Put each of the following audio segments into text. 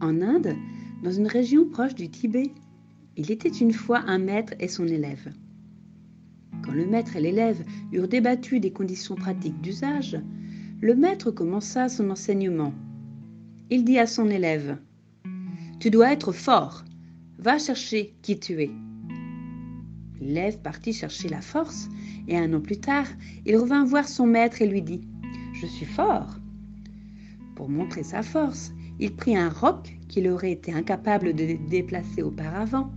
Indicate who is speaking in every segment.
Speaker 1: Dans une région proche du Tibet, il était une fois un maître et son élève. Quand le maître et l'élève eurent débattu des conditions pratiques d'usage, le maître commença son enseignement. Il dit à son élève Tu dois être fort, va chercher qui tu es. L'élève partit chercher la force, et un an plus tard, il revint voir son maître et lui dit Je suis fort. Pour montrer sa force, il prit un roc qu'il aurait été incapable de déplacer auparavant,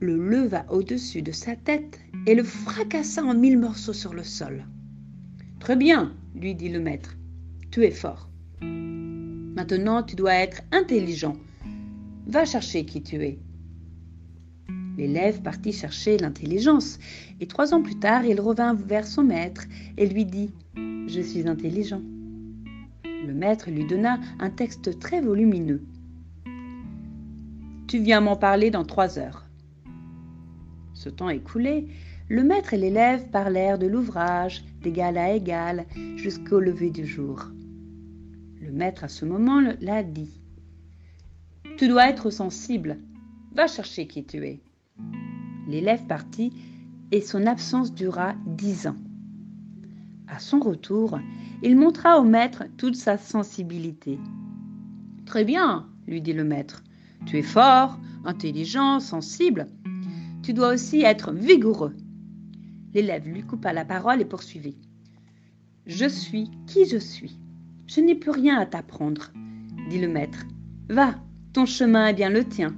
Speaker 1: le leva au-dessus de sa tête et le fracassa en mille morceaux sur le sol. Très bien, lui dit le maître, tu es fort. Maintenant, tu dois être intelligent. Va chercher qui tu es. L'élève partit chercher l'intelligence, et trois ans plus tard, il revint vers son maître et lui dit ⁇ Je suis intelligent ⁇ le maître lui donna un texte très volumineux. Tu viens m'en parler dans trois heures. Ce temps écoulé, le maître et l'élève parlèrent de l'ouvrage d'égal à égal jusqu'au lever du jour. Le maître à ce moment l'a dit. Tu dois être sensible. Va chercher qui tu es. L'élève partit et son absence dura dix ans. À son retour, il montra au maître toute sa sensibilité. Très bien, lui dit le maître. Tu es fort, intelligent, sensible. Tu dois aussi être vigoureux. L'élève lui coupa la parole et poursuivit. Je suis qui je suis. Je n'ai plus rien à t'apprendre, dit le maître. Va, ton chemin est bien le tien.